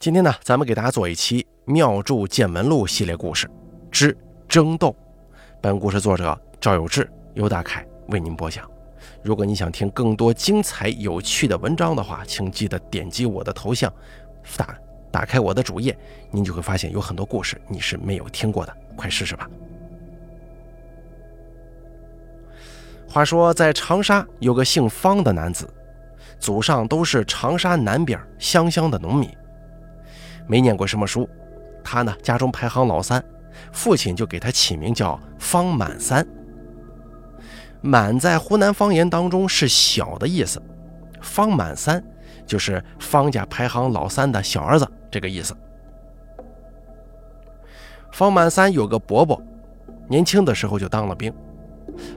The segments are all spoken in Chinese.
今天呢，咱们给大家做一期《妙著见闻录》系列故事之争斗。本故事作者赵有志、尤大凯为您播讲。如果你想听更多精彩有趣的文章的话，请记得点击我的头像，打打开我的主页，您就会发现有很多故事你是没有听过的。快试试吧。话说，在长沙有个姓方的男子，祖上都是长沙南边湘乡的农民。没念过什么书，他呢家中排行老三，父亲就给他起名叫方满三。满在湖南方言当中是小的意思，方满三就是方家排行老三的小儿子这个意思。方满三有个伯伯，年轻的时候就当了兵，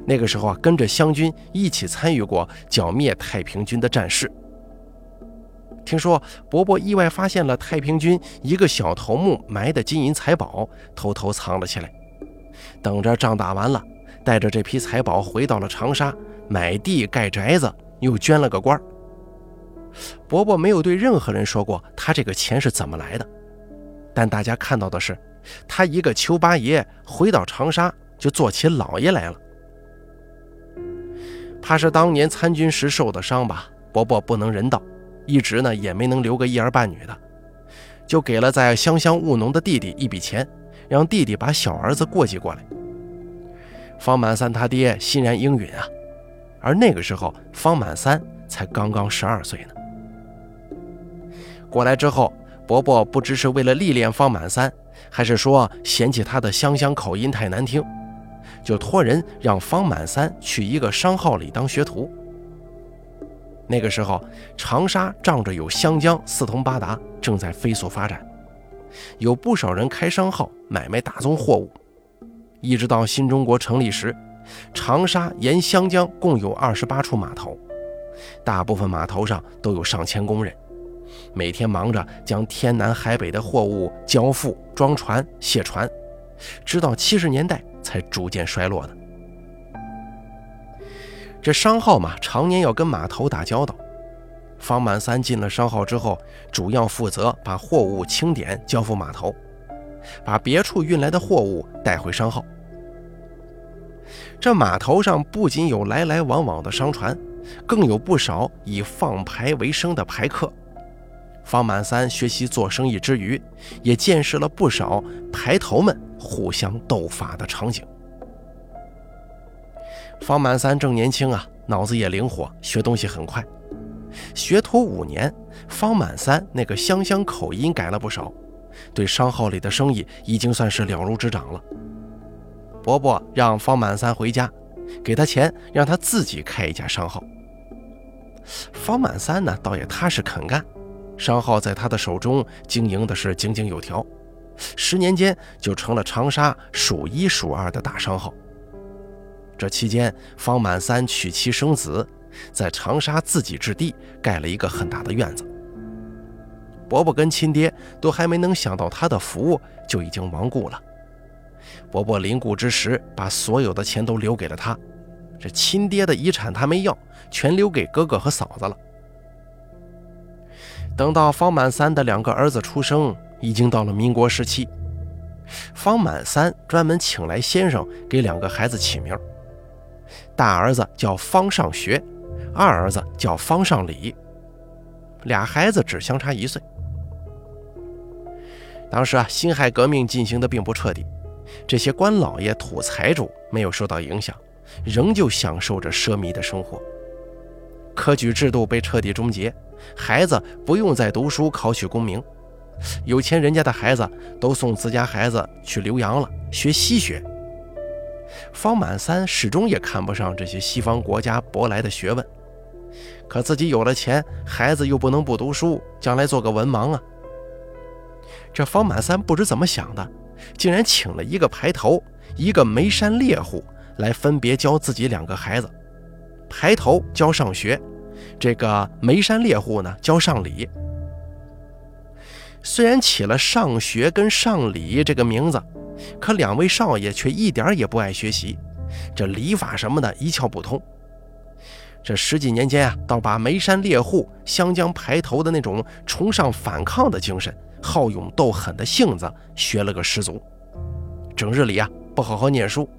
那个时候啊跟着湘军一起参与过剿灭太平军的战事。听说伯伯意外发现了太平军一个小头目埋的金银财宝，偷偷藏了起来，等着仗打完了，带着这批财宝回到了长沙，买地盖宅子，又捐了个官。伯伯没有对任何人说过他这个钱是怎么来的，但大家看到的是，他一个邱八爷回到长沙就做起老爷来了。怕是当年参军时受的伤吧，伯伯不能人道。一直呢也没能留个一儿半女的，就给了在湘乡务农的弟弟一笔钱，让弟弟把小儿子过继过来。方满三他爹欣然应允啊，而那个时候方满三才刚刚十二岁呢。过来之后，伯伯不知是为了历练方满三，还是说嫌弃他的湘乡口音太难听，就托人让方满三去一个商号里当学徒。那个时候，长沙仗着有湘江四通八达，正在飞速发展，有不少人开商号买卖大宗货物。一直到新中国成立时，长沙沿湘江共有二十八处码头，大部分码头上都有上千工人，每天忙着将天南海北的货物交付、装船、卸船，直到七十年代才逐渐衰落的。这商号嘛，常年要跟码头打交道。方满三进了商号之后，主要负责把货物清点交付码头，把别处运来的货物带回商号。这码头上不仅有来来往往的商船，更有不少以放牌为生的牌客。方满三学习做生意之余，也见识了不少牌头们互相斗法的场景。方满三正年轻啊，脑子也灵活，学东西很快。学徒五年，方满三那个湘乡口音改了不少，对商号里的生意已经算是了如指掌了。伯伯让方满三回家，给他钱，让他自己开一家商号。方满三呢，倒也踏实肯干，商号在他的手中经营的是井井有条，十年间就成了长沙数一数二的大商号。这期间，方满三娶妻生子，在长沙自己置地盖了一个很大的院子。伯伯跟亲爹都还没能享到他的福，就已经亡故了。伯伯临故之时，把所有的钱都留给了他。这亲爹的遗产他没要，全留给哥哥和嫂子了。等到方满三的两个儿子出生，已经到了民国时期。方满三专门请来先生给两个孩子起名。大儿子叫方上学，二儿子叫方上礼，俩孩子只相差一岁。当时啊，辛亥革命进行的并不彻底，这些官老爷、土财主没有受到影响，仍旧享受着奢靡的生活。科举制度被彻底终结，孩子不用再读书考取功名，有钱人家的孩子都送自家孩子去留洋了，学西学。方满三始终也看不上这些西方国家博来的学问，可自己有了钱，孩子又不能不读书，将来做个文盲啊。这方满三不知怎么想的，竟然请了一个排头，一个眉山猎户来分别教自己两个孩子。排头教上学，这个眉山猎户呢教上礼。虽然起了上学跟上礼这个名字。可两位少爷却一点也不爱学习，这礼法什么的一窍不通。这十几年间啊，倒把眉山猎户、湘江排头的那种崇尚反抗的精神好勇斗狠的性子学了个十足。整日里啊，不好好念书，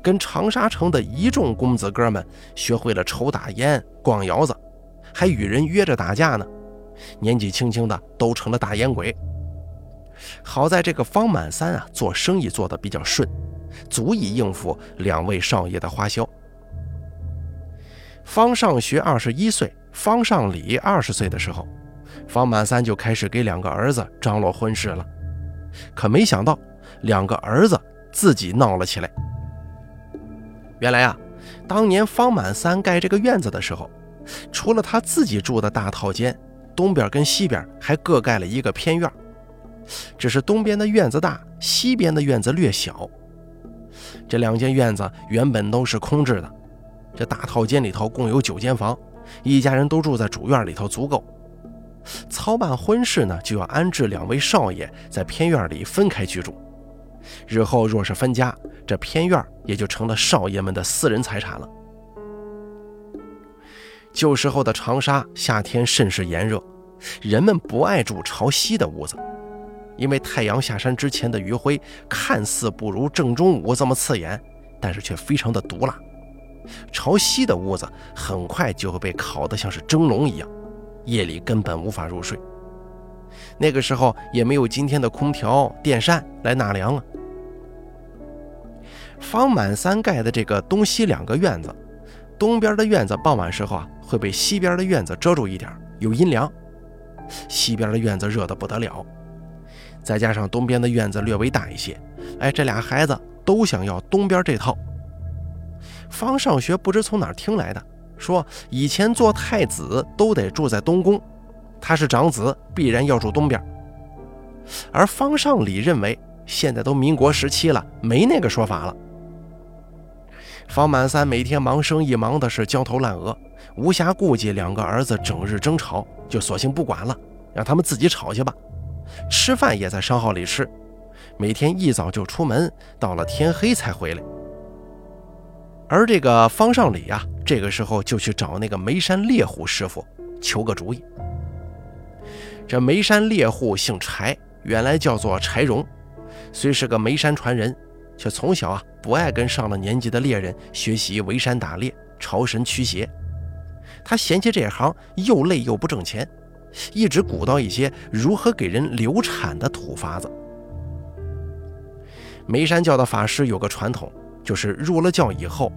跟长沙城的一众公子哥们学会了抽大烟、逛窑子，还与人约着打架呢。年纪轻轻的都成了大烟鬼。好在这个方满三啊，做生意做得比较顺，足以应付两位少爷的花销。方上学二十一岁，方上礼二十岁的时候，方满三就开始给两个儿子张罗婚事了。可没想到，两个儿子自己闹了起来。原来啊，当年方满三盖这个院子的时候，除了他自己住的大套间，东边跟西边还各盖了一个偏院。只是东边的院子大，西边的院子略小。这两间院子原本都是空置的。这大套间里头共有九间房，一家人都住在主院里头足够。操办婚事呢，就要安置两位少爷在偏院里分开居住。日后若是分家，这偏院也就成了少爷们的私人财产了。旧时候的长沙夏天甚是炎热，人们不爱住朝西的屋子。因为太阳下山之前的余晖看似不如正中午这么刺眼，但是却非常的毒辣。朝西的屋子很快就会被烤得像是蒸笼一样，夜里根本无法入睡。那个时候也没有今天的空调、电扇来纳凉啊。方满三盖的这个东西两个院子，东边的院子傍晚时候啊会被西边的院子遮住一点，有阴凉；西边的院子热得不得了。再加上东边的院子略微大一些，哎，这俩孩子都想要东边这套。方上学不知从哪听来的，说以前做太子都得住在东宫，他是长子，必然要住东边。而方上礼认为，现在都民国时期了，没那个说法了。方满三每天忙生意，忙的是焦头烂额，无暇顾及两个儿子整日争吵，就索性不管了，让他们自己吵去吧。吃饭也在商号里吃，每天一早就出门，到了天黑才回来。而这个方上礼呀，这个时候就去找那个眉山猎户师傅求个主意。这眉山猎户姓柴，原来叫做柴荣，虽是个眉山传人，却从小啊不爱跟上了年纪的猎人学习围山打猎、朝神驱邪，他嫌弃这行又累又不挣钱。一直鼓捣一些如何给人流产的土法子。眉山教的法师有个传统，就是入了教以后，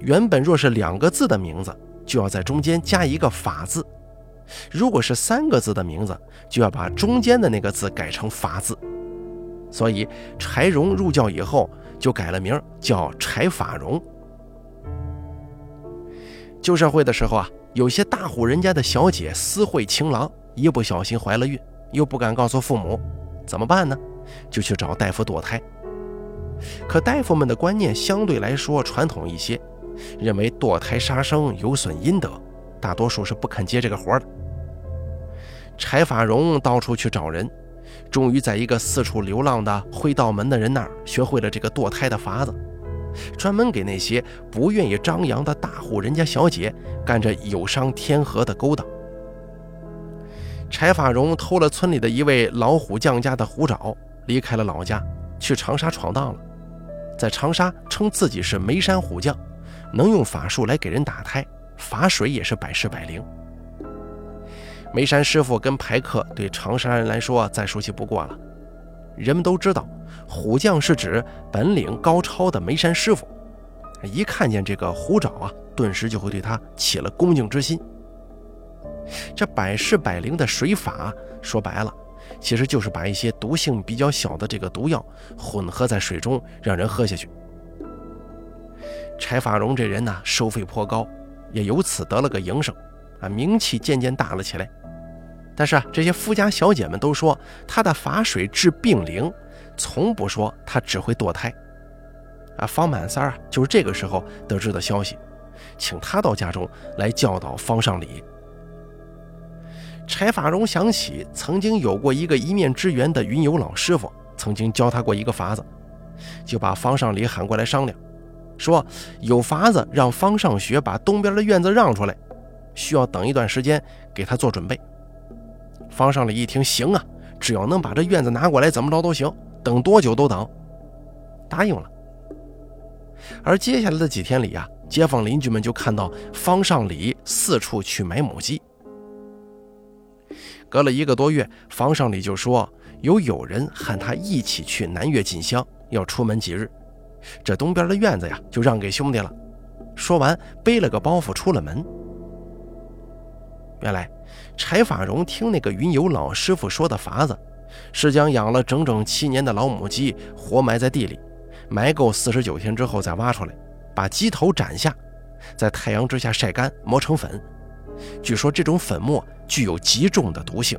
原本若是两个字的名字，就要在中间加一个法字；如果是三个字的名字，就要把中间的那个字改成法字。所以柴荣入教以后，就改了名叫柴法荣。旧社会的时候啊。有些大户人家的小姐私会情郎，一不小心怀了孕，又不敢告诉父母，怎么办呢？就去找大夫堕胎。可大夫们的观念相对来说传统一些，认为堕胎杀生有损阴德，大多数是不肯接这个活的。柴法荣到处去找人，终于在一个四处流浪的会道门的人那儿学会了这个堕胎的法子。专门给那些不愿意张扬的大户人家小姐干着有伤天和的勾当。柴法荣偷了村里的一位老虎匠家的虎爪，离开了老家，去长沙闯荡了。在长沙称自己是眉山虎将，能用法术来给人打胎，法水也是百试百灵。眉山师傅跟排客对长沙人来说再熟悉不过了，人们都知道。虎将是指本领高超的眉山师傅，一看见这个虎爪啊，顿时就会对他起了恭敬之心。这百试百灵的水法，说白了，其实就是把一些毒性比较小的这个毒药混合在水中，让人喝下去。柴法荣这人呢，收费颇高，也由此得了个营生，啊，名气渐渐大了起来。但是啊，这些富家小姐们都说他的法水治病灵。从不说他只会堕胎，啊，方满三啊，就是这个时候得知的消息，请他到家中来教导方尚礼。柴法荣想起曾经有过一个一面之缘的云游老师傅，曾经教他过一个法子，就把方尚礼喊过来商量，说有法子让方上学把东边的院子让出来，需要等一段时间给他做准备。方上礼一听，行啊。只要能把这院子拿过来，怎么着都行，等多久都等。答应了。而接下来的几天里啊，街坊邻居们就看到方尚礼四处去买母鸡。隔了一个多月，方尚礼就说有友人喊他一起去南岳进香，要出门几日，这东边的院子呀就让给兄弟了。说完，背了个包袱出了门。原来，柴法荣听那个云游老师傅说的法子，是将养了整整七年的老母鸡活埋在地里。埋够四十九天之后再挖出来，把鸡头斩下，在太阳之下晒干，磨成粉。据说这种粉末具有极重的毒性，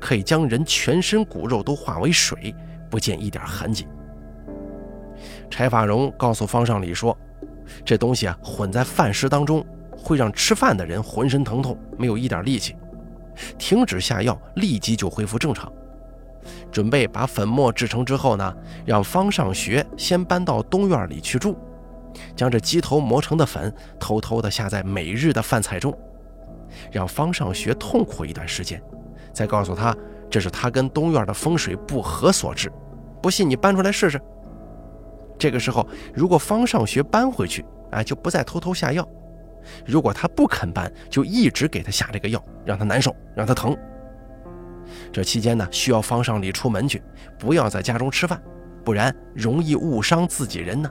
可以将人全身骨肉都化为水，不见一点痕迹。柴法荣告诉方尚礼说：“这东西啊，混在饭食当中，会让吃饭的人浑身疼痛，没有一点力气。停止下药，立即就恢复正常。”准备把粉末制成之后呢，让方尚学先搬到东院里去住，将这鸡头磨成的粉偷偷的下在每日的饭菜中，让方尚学痛苦一段时间，再告诉他这是他跟东院的风水不合所致。不信你搬出来试试。这个时候，如果方尚学搬回去，哎，就不再偷偷下药；如果他不肯搬，就一直给他下这个药，让他难受，让他疼。这期间呢，需要方尚礼出门去，不要在家中吃饭，不然容易误伤自己人呢。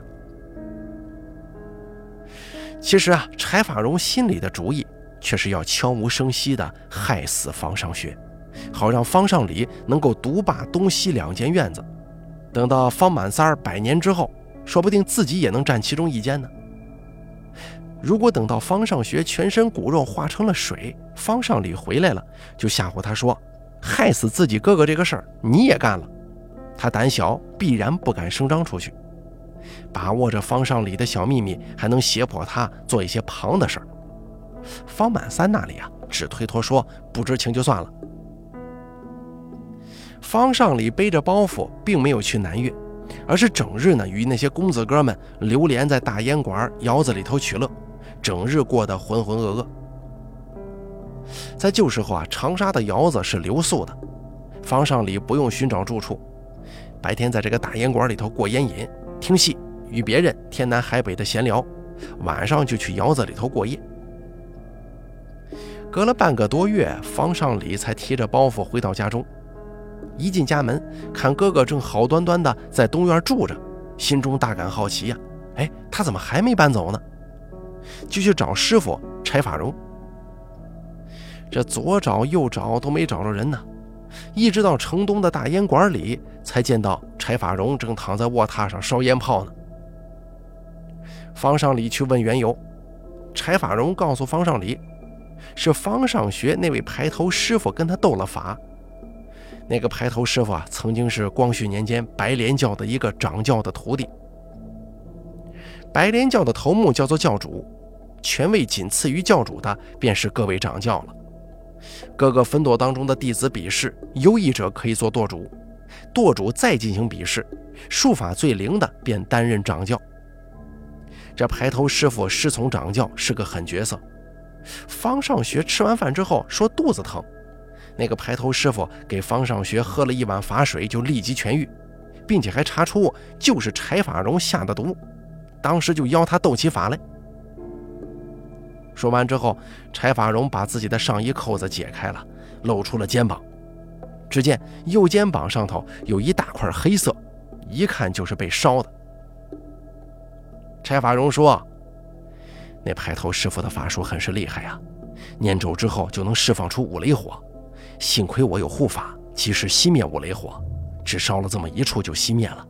其实啊，柴法荣心里的主意却是要悄无声息地害死方尚学，好让方尚礼能够独霸东西两间院子。等到方满三儿百年之后，说不定自己也能占其中一间呢。如果等到方尚学全身骨肉化成了水，方尚礼回来了，就吓唬他说。害死自己哥哥这个事儿你也干了，他胆小，必然不敢声张出去。把握着方尚礼的小秘密，还能胁迫他做一些旁的事儿。方满三那里啊，只推脱说不知情就算了。方尚礼背着包袱，并没有去南岳，而是整日呢与那些公子哥们流连在大烟馆、窑子里头取乐，整日过得浑浑噩噩。在旧时候啊，长沙的窑子是留宿的，方尚礼不用寻找住处，白天在这个大烟馆里头过烟瘾、听戏，与别人天南海北的闲聊，晚上就去窑子里头过夜。隔了半个多月，方尚礼才提着包袱回到家中，一进家门，看哥哥正好端端的在东院住着，心中大感好奇呀，哎，他怎么还没搬走呢？就去找师傅柴法荣。这左找右找都没找着人呢，一直到城东的大烟馆里，才见到柴法荣正躺在卧榻上烧烟炮呢。方尚礼去问缘由，柴法荣告诉方尚礼，是方尚学那位排头师傅跟他斗了法。那个排头师傅啊，曾经是光绪年间白莲教的一个掌教的徒弟。白莲教的头目叫做教主，权位仅次于教主的便是各位掌教了。各个分舵当中的弟子比试，优异者可以做舵主，舵主再进行比试，术法最灵的便担任掌教。这排头师傅师从掌教是个狠角色。方尚学吃完饭之后说肚子疼，那个排头师傅给方尚学喝了一碗法水，就立即痊愈，并且还查出就是柴法荣下的毒，当时就邀他斗起法来。说完之后，柴法荣把自己的上衣扣子解开了，露出了肩膀。只见右肩膀上头有一大块黑色，一看就是被烧的。柴法荣说：“那排头师傅的法术很是厉害啊，念咒之后就能释放出五雷火。幸亏我有护法，及时熄灭五雷火，只烧了这么一处就熄灭了。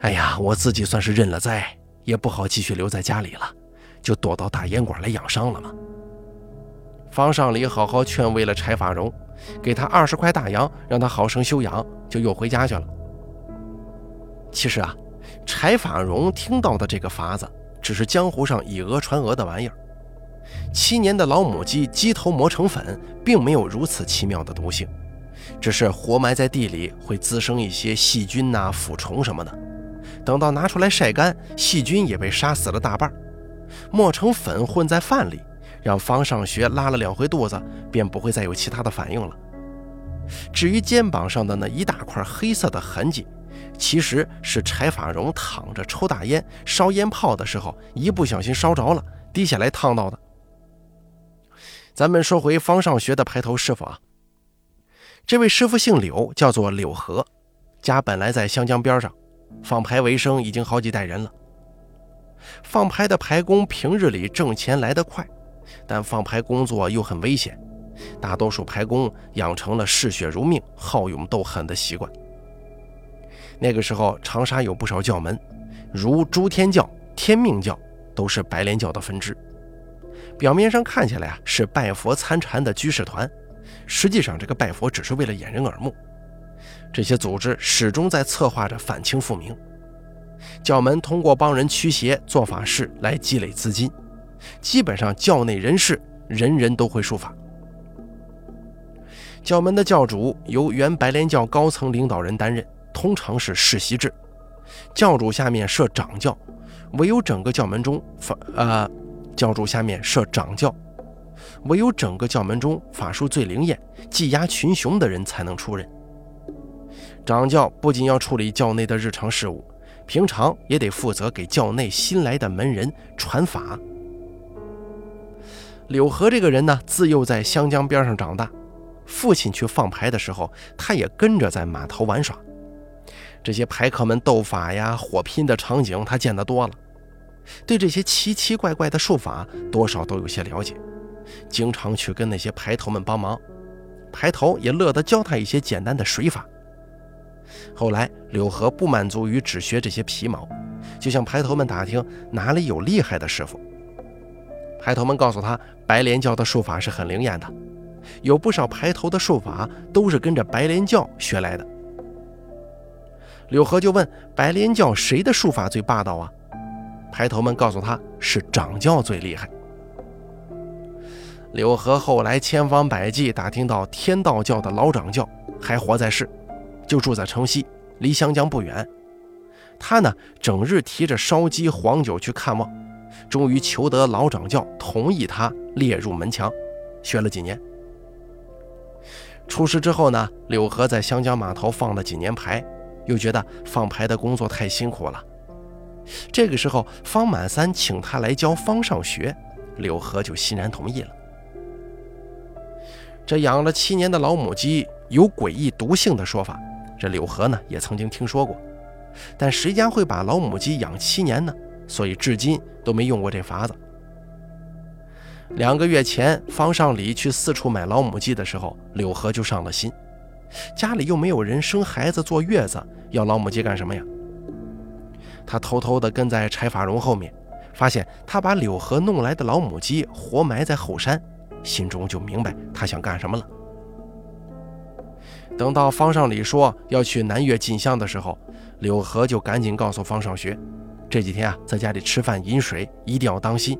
哎呀，我自己算是认了灾，也不好继续留在家里了。”就躲到大烟馆来养伤了嘛？方尚礼好好劝慰了柴法荣，给他二十块大洋，让他好生休养，就又回家去了。其实啊，柴法荣听到的这个法子，只是江湖上以讹传讹的玩意儿。七年的老母鸡鸡头磨成粉，并没有如此奇妙的毒性，只是活埋在地里会滋生一些细菌呐、腐虫什么的。等到拿出来晒干，细菌也被杀死了大半。磨成粉混在饭里，让方尚学拉了两回肚子，便不会再有其他的反应了。至于肩膀上的那一大块黑色的痕迹，其实是柴法荣躺着抽大烟、烧烟泡的时候，一不小心烧着了，滴下来烫到的。咱们说回方上学的排头师傅啊，这位师傅姓柳，叫做柳河，家本来在湘江边上，放牌为生已经好几代人了。放牌的牌工平日里挣钱来得快，但放牌工作又很危险。大多数牌工养成了嗜血如命、好勇斗狠的习惯。那个时候，长沙有不少教门，如诸天教、天命教，都是白莲教的分支。表面上看起来啊是拜佛参禅的居士团，实际上这个拜佛只是为了掩人耳目。这些组织始终在策划着反清复明。教门通过帮人驱邪、做法事来积累资金，基本上教内人士人人都会术法。教门的教主由原白莲教高层领导人担任，通常是世袭制。教主下面设掌教，唯有整个教门中法呃，教主下面设掌教，唯有整个教门中法术最灵验、技压群雄的人才能出任。掌教不仅要处理教内的日常事务，平常也得负责给教内新来的门人传法。柳河这个人呢，自幼在湘江边上长大。父亲去放牌的时候，他也跟着在码头玩耍。这些牌客们斗法呀、火拼的场景，他见得多了，对这些奇奇怪怪的术法多少都有些了解，经常去跟那些牌头们帮忙。牌头也乐得教他一些简单的水法。后来，柳河不满足于只学这些皮毛，就向牌头们打听哪里有厉害的师傅。牌头们告诉他，白莲教的术法是很灵验的。有不少排头的术法都是跟着白莲教学来的。柳河就问白莲教谁的术法最霸道啊？排头们告诉他是掌教最厉害。柳河后来千方百计打听到天道教的老掌教还活在世，就住在城西，离湘江不远。他呢，整日提着烧鸡黄酒去看望，终于求得老掌教同意他列入门墙，学了几年。出师之后呢，柳河在湘江码头放了几年牌，又觉得放牌的工作太辛苦了。这个时候，方满三请他来教方上学，柳河就欣然同意了。这养了七年的老母鸡有诡异毒性的说法，这柳河呢也曾经听说过，但谁家会把老母鸡养七年呢？所以至今都没用过这法子。两个月前，方尚礼去四处买老母鸡的时候，柳河就上了心。家里又没有人生孩子坐月子，要老母鸡干什么呀？他偷偷地跟在柴法荣后面，发现他把柳河弄来的老母鸡活埋在后山，心中就明白他想干什么了。等到方尚礼说要去南岳进香的时候，柳河就赶紧告诉方尚学，这几天啊，在家里吃饭饮水一定要当心。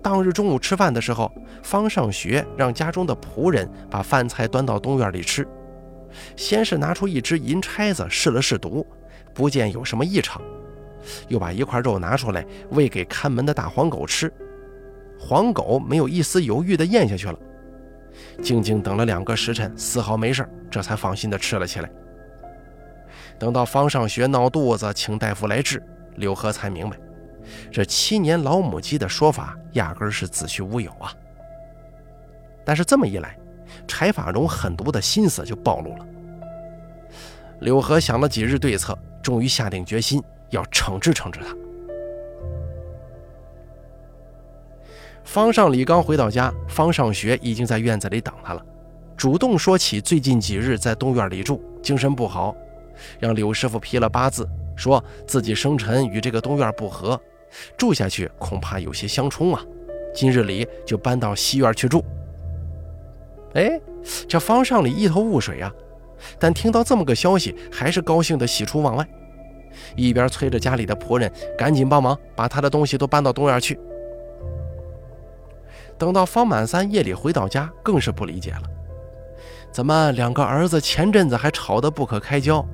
当日中午吃饭的时候，方上学让家中的仆人把饭菜端到东院里吃。先是拿出一只银钗子试了试毒，不见有什么异常，又把一块肉拿出来喂给看门的大黄狗吃。黄狗没有一丝犹豫地咽下去了。静静等了两个时辰，丝毫没事，这才放心地吃了起来。等到方上学闹肚子，请大夫来治，柳河才明白。这七年老母鸡的说法压根是子虚乌有啊！但是这么一来，柴法荣狠毒的心思就暴露了。柳河想了几日对策，终于下定决心要惩治惩治他。方上礼刚回到家，方上学已经在院子里等他了，主动说起最近几日在东院里住，精神不好，让柳师傅批了八字，说自己生辰与这个东院不合。住下去恐怕有些相冲啊！今日里就搬到西院去住。哎，这方尚礼一头雾水啊，但听到这么个消息，还是高兴的喜出望外，一边催着家里的仆人赶紧帮忙把他的东西都搬到东院去。等到方满三夜里回到家，更是不理解了：怎么两个儿子前阵子还吵得不可开交，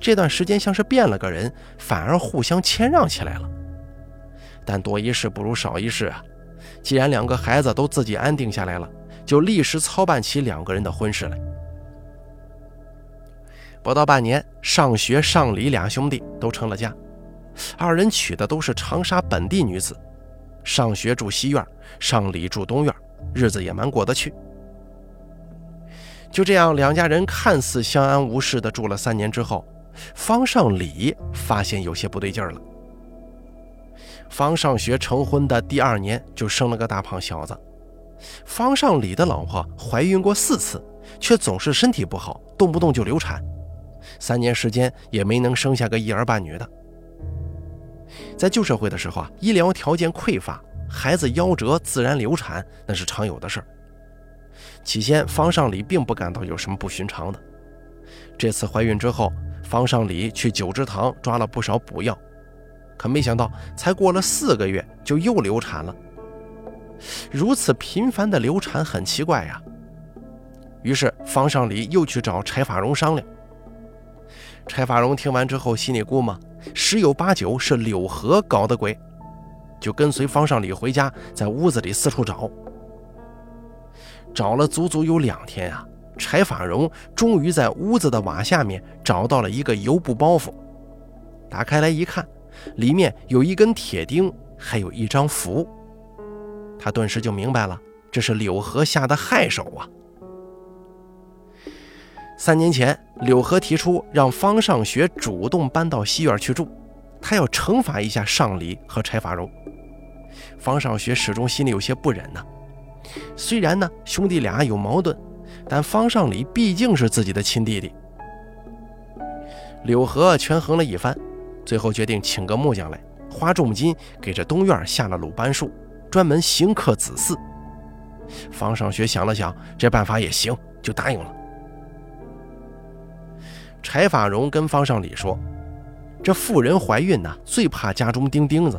这段时间像是变了个人，反而互相谦让起来了？但多一事不如少一事啊！既然两个孩子都自己安定下来了，就立时操办起两个人的婚事来。不到半年，上学、上李俩兄弟都成了家。二人娶的都是长沙本地女子，上学住西院，上李住东院，日子也蛮过得去。就这样，两家人看似相安无事的住了三年之后，方尚礼发现有些不对劲了。方尚学成婚的第二年就生了个大胖小子。方尚礼的老婆怀孕过四次，却总是身体不好，动不动就流产，三年时间也没能生下个一儿半女的。在旧社会的时候啊，医疗条件匮乏，孩子夭折、自然流产那是常有的事儿。起先，方尚礼并不感到有什么不寻常的。这次怀孕之后，方尚礼去九芝堂抓了不少补药，可没想到，才过了四个月就又流产了。如此频繁的流产很奇怪呀。于是，方尚礼又去找柴法荣商量。柴法荣听完之后，心里估摸。十有八九是柳河搞的鬼，就跟随方尚礼回家，在屋子里四处找，找了足足有两天啊！柴法荣终于在屋子的瓦下面找到了一个油布包袱，打开来一看，里面有一根铁钉，还有一张符。他顿时就明白了，这是柳河下的害手啊！三年前，柳河提出让方尚学主动搬到西院去住，他要惩罚一下尚礼和柴法荣。方尚学始终心里有些不忍呢。虽然呢兄弟俩有矛盾，但方尚礼毕竟是自己的亲弟弟。柳河权衡了一番，最后决定请个木匠来，花重金给这东院下了鲁班术，专门刑克子嗣。方尚学想了想，这办法也行，就答应了。柴法荣跟方尚礼说：“这妇人怀孕呢，最怕家中钉钉子。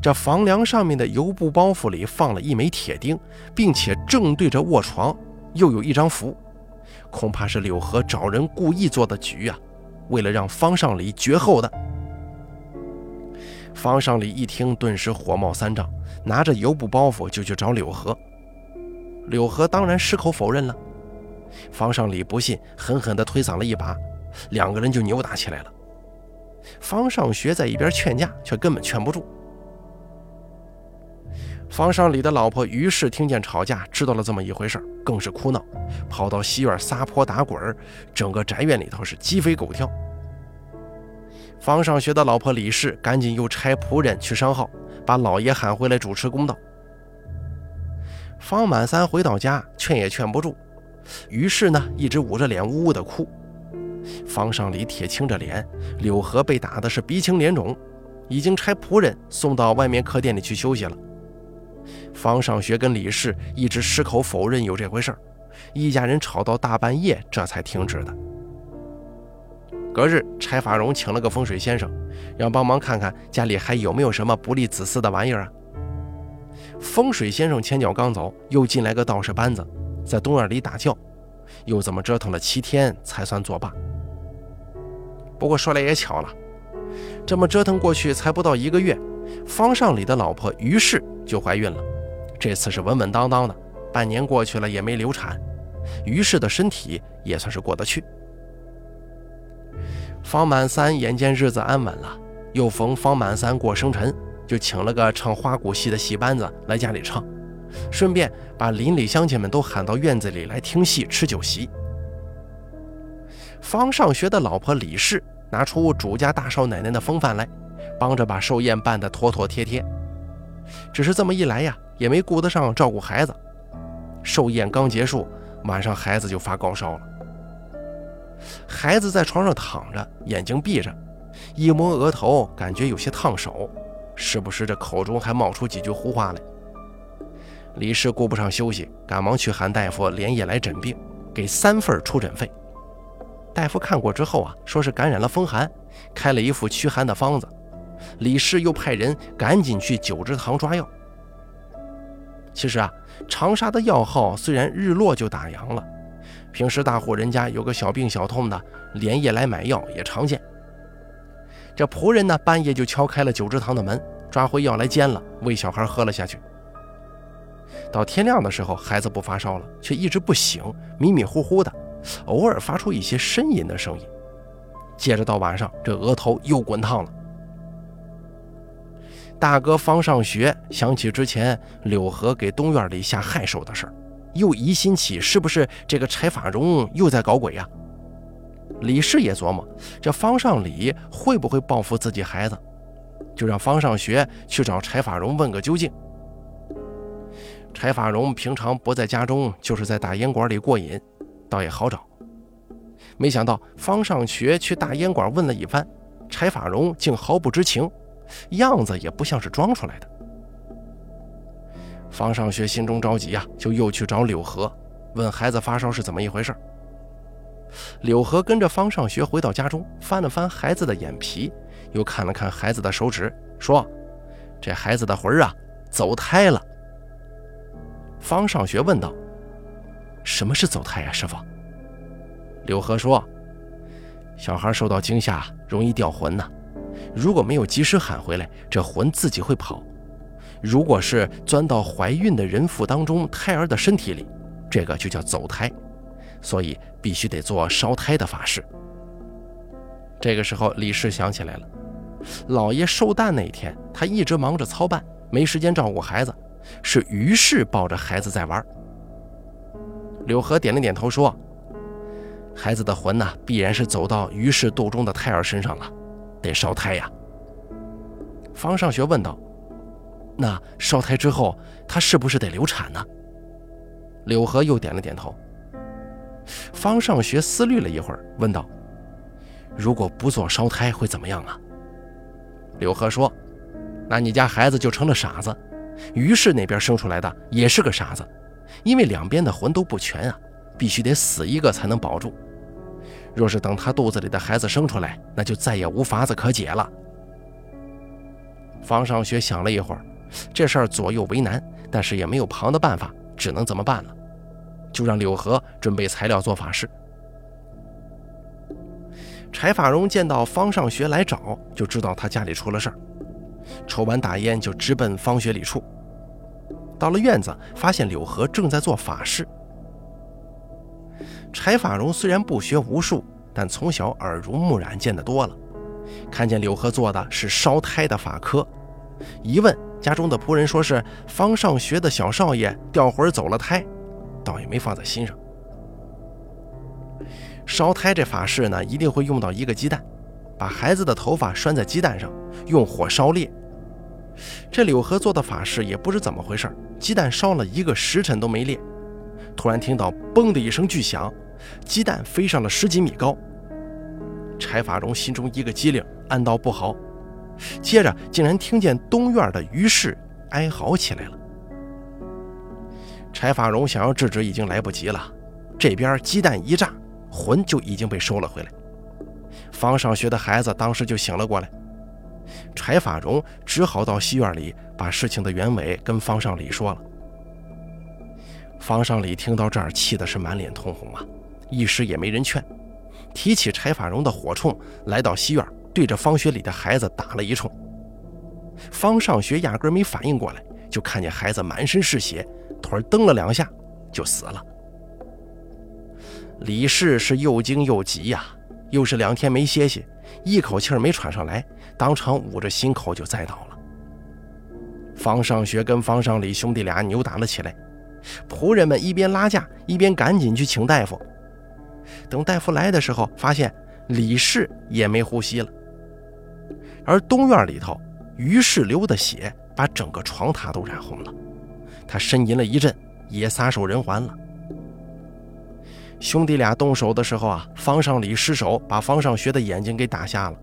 这房梁上面的油布包袱里放了一枚铁钉，并且正对着卧床，又有一张符，恐怕是柳河找人故意做的局啊！为了让方尚礼绝后的。”方尚礼一听，顿时火冒三丈，拿着油布包袱就去找柳河。柳河当然矢口否认了。方尚礼不信，狠狠地推搡了一把。两个人就扭打起来了。方尚学在一边劝架，却根本劝不住。方尚礼的老婆于是听见吵架，知道了这么一回事更是哭闹，跑到西院撒泼打滚整个宅院里头是鸡飞狗跳。方尚学的老婆李氏赶紧又差仆人去商号，把老爷喊回来主持公道。方满三回到家，劝也劝不住，于是呢，一直捂着脸呜呜的哭。方尚礼铁青着脸，柳河被打的是鼻青脸肿，已经差仆人送到外面客店里去休息了。方尚学跟李氏一直矢口否认有这回事儿一家人吵到大半夜，这才停止的。隔日，柴法荣请了个风水先生，让帮忙看看家里还有没有什么不利子嗣的玩意儿啊。风水先生前脚刚走，又进来个道士班子，在东院里打轿，又怎么折腾了七天才算作罢。不过说来也巧了，这么折腾过去才不到一个月，方尚礼的老婆于氏就怀孕了。这次是稳稳当当的，半年过去了也没流产，于氏的身体也算是过得去。方满三眼见日子安稳了，又逢方满三过生辰，就请了个唱花鼓戏的戏班子来家里唱，顺便把邻里乡亲们都喊到院子里来听戏吃酒席。方上学的老婆李氏。拿出主家大少奶奶的风范来，帮着把寿宴办得妥妥帖帖。只是这么一来呀，也没顾得上照顾孩子。寿宴刚结束，晚上孩子就发高烧了。孩子在床上躺着，眼睛闭着，一摸额头，感觉有些烫手，时不时这口中还冒出几句胡话来。李氏顾不上休息，赶忙去喊大夫连夜来诊病，给三份出诊费。大夫看过之后啊，说是感染了风寒，开了一副驱寒的方子。李氏又派人赶紧去九芝堂抓药。其实啊，长沙的药号虽然日落就打烊了，平时大户人家有个小病小痛的，连夜来买药也常见。这仆人呢，半夜就敲开了九芝堂的门，抓回药来煎了，喂小孩喝了下去。到天亮的时候，孩子不发烧了，却一直不醒，迷迷糊糊的。偶尔发出一些呻吟的声音，接着到晚上，这额头又滚烫了。大哥方上学想起之前柳河给东院里下害手的事儿，又疑心起是不是这个柴法荣又在搞鬼呀？李氏也琢磨，这方上礼会不会报复自己孩子？就让方上学去找柴法荣问个究竟。柴法荣平常不在家中，就是在大烟馆里过瘾，倒也好找。没想到方上学去大烟馆问了一番，柴法荣竟毫不知情。样子也不像是装出来的。方上学心中着急啊，就又去找柳河，问孩子发烧是怎么一回事。柳河跟着方上学回到家中，翻了翻孩子的眼皮，又看了看孩子的手指，说：“这孩子的魂啊，走胎了。”方上学问道：“什么是走胎呀，师傅？”柳河说：“小孩受到惊吓，容易掉魂呐。”如果没有及时喊回来，这魂自己会跑。如果是钻到怀孕的人妇当中胎儿的身体里，这个就叫走胎，所以必须得做烧胎的法事。这个时候，李氏想起来了，老爷寿诞那天，他一直忙着操办，没时间照顾孩子，是于氏抱着孩子在玩。柳河点了点头说：“孩子的魂呐，必然是走到于氏肚中的胎儿身上了。”得烧胎呀！方上学问道：“那烧胎之后，他是不是得流产呢？”柳河又点了点头。方上学思虑了一会儿，问道：“如果不做烧胎，会怎么样啊？”柳河说：“那你家孩子就成了傻子，于是那边生出来的也是个傻子，因为两边的魂都不全啊，必须得死一个才能保住。”若是等他肚子里的孩子生出来，那就再也无法子可解了。方尚学想了一会儿，这事儿左右为难，但是也没有旁的办法，只能怎么办了，就让柳河准备材料做法事。柴法荣见到方尚学来找，就知道他家里出了事儿，抽完大烟就直奔方学礼处。到了院子，发现柳河正在做法事。柴法荣虽然不学无术，但从小耳濡目染，见得多了。看见柳河做的是烧胎的法科，一问家中的仆人，说是方上学的小少爷掉魂走了胎，倒也没放在心上。烧胎这法事呢，一定会用到一个鸡蛋，把孩子的头发拴在鸡蛋上，用火烧裂。这柳河做的法事也不知怎么回事，鸡蛋烧了一个时辰都没裂。突然听到“嘣”的一声巨响，鸡蛋飞上了十几米高。柴法荣心中一个机灵，暗道不好。接着竟然听见东院的于氏哀嚎起来了。柴法荣想要制止已经来不及了，这边鸡蛋一炸，魂就已经被收了回来。方上学的孩子当时就醒了过来。柴法荣只好到西院里把事情的原委跟方尚礼说了。方尚礼听到这儿，气的是满脸通红啊，一时也没人劝，提起柴法荣的火铳，来到西院，对着方学礼的孩子打了一冲。方尚学压根没反应过来，就看见孩子满身是血，腿蹬了两下就死了。李氏是又惊又急呀，又是两天没歇息，一口气没喘上来，当场捂着心口就栽倒了。方尚学跟方尚礼兄弟俩扭打了起来。仆人们一边拉架，一边赶紧去请大夫。等大夫来的时候，发现李氏也没呼吸了。而东院里头，于氏流的血把整个床榻都染红了。他呻吟了一阵，也撒手人寰了。兄弟俩动手的时候啊，方尚礼失手把方尚学的眼睛给打瞎了。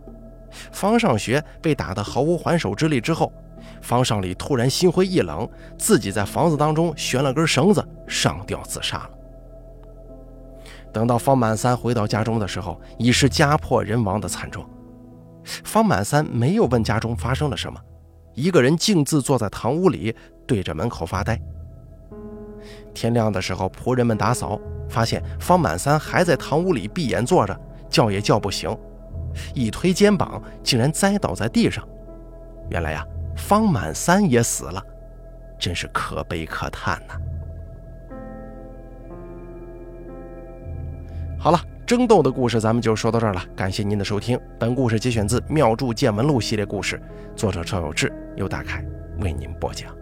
方尚学被打得毫无还手之力之后。方尚礼突然心灰意冷，自己在房子当中悬了根绳子，上吊自杀了。等到方满三回到家中的时候，已是家破人亡的惨状。方满三没有问家中发生了什么，一个人径自坐在堂屋里，对着门口发呆。天亮的时候，仆人们打扫，发现方满三还在堂屋里闭眼坐着，叫也叫不醒，一推肩膀，竟然栽倒在地上。原来呀。方满三也死了，真是可悲可叹呐！好了，争斗的故事咱们就说到这儿了，感谢您的收听。本故事节选自《妙著见闻录》系列故事，作者赵有志，由大凯为您播讲。